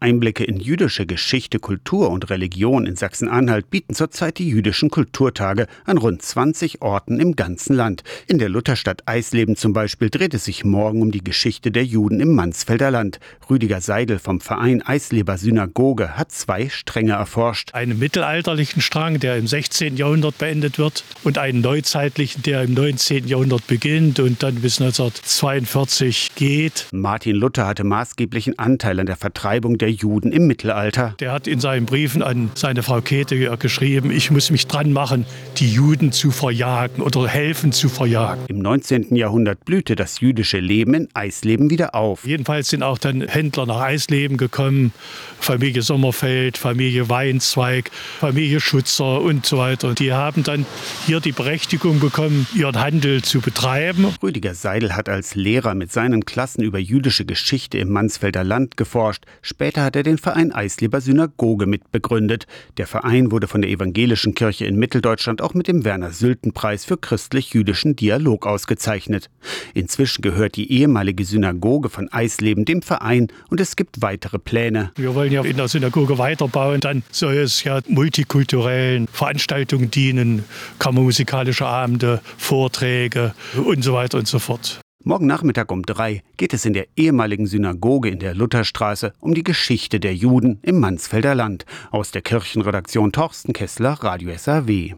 Einblicke in jüdische Geschichte, Kultur und Religion in Sachsen-Anhalt bieten zurzeit die jüdischen Kulturtage an rund 20 Orten im ganzen Land. In der Lutherstadt Eisleben zum Beispiel dreht es sich morgen um die Geschichte der Juden im Mansfelder Land. Rüdiger Seidel vom Verein Eisleber Synagoge hat zwei Stränge erforscht. Einen mittelalterlichen Strang, der im 16. Jahrhundert beendet wird, und einen neuzeitlichen, der im 19. Jahrhundert beginnt und dann bis 1942 geht. Martin Luther hatte maßgeblichen Anteil an der Vertreibung der Juden im Mittelalter. Der hat in seinen Briefen an seine Frau Käthe geschrieben, ich muss mich dran machen, die Juden zu verjagen oder helfen zu verjagen. Im 19. Jahrhundert blühte das jüdische Leben in Eisleben wieder auf. Jedenfalls sind auch dann Händler nach Eisleben gekommen, Familie Sommerfeld, Familie Weinzweig, Familie Schutzer und so weiter. Und die haben dann hier die Berechtigung bekommen, ihren Handel zu betreiben. Rüdiger Seidel hat als Lehrer mit seinen Klassen über jüdische Geschichte im Mansfelder Land geforscht. Später Später hat er den Verein Eisleber Synagoge mitbegründet. Der Verein wurde von der Evangelischen Kirche in Mitteldeutschland auch mit dem Werner-Sülten-Preis für christlich-jüdischen Dialog ausgezeichnet. Inzwischen gehört die ehemalige Synagoge von Eisleben dem Verein und es gibt weitere Pläne. Wir wollen ja in der Synagoge weiterbauen. Dann soll es ja multikulturellen Veranstaltungen dienen, kammermusikalische Abende, Vorträge und so weiter und so fort. Morgen Nachmittag um drei geht es in der ehemaligen Synagoge in der Lutherstraße um die Geschichte der Juden im Mansfelder Land. Aus der Kirchenredaktion Torsten Kessler, Radio SAW.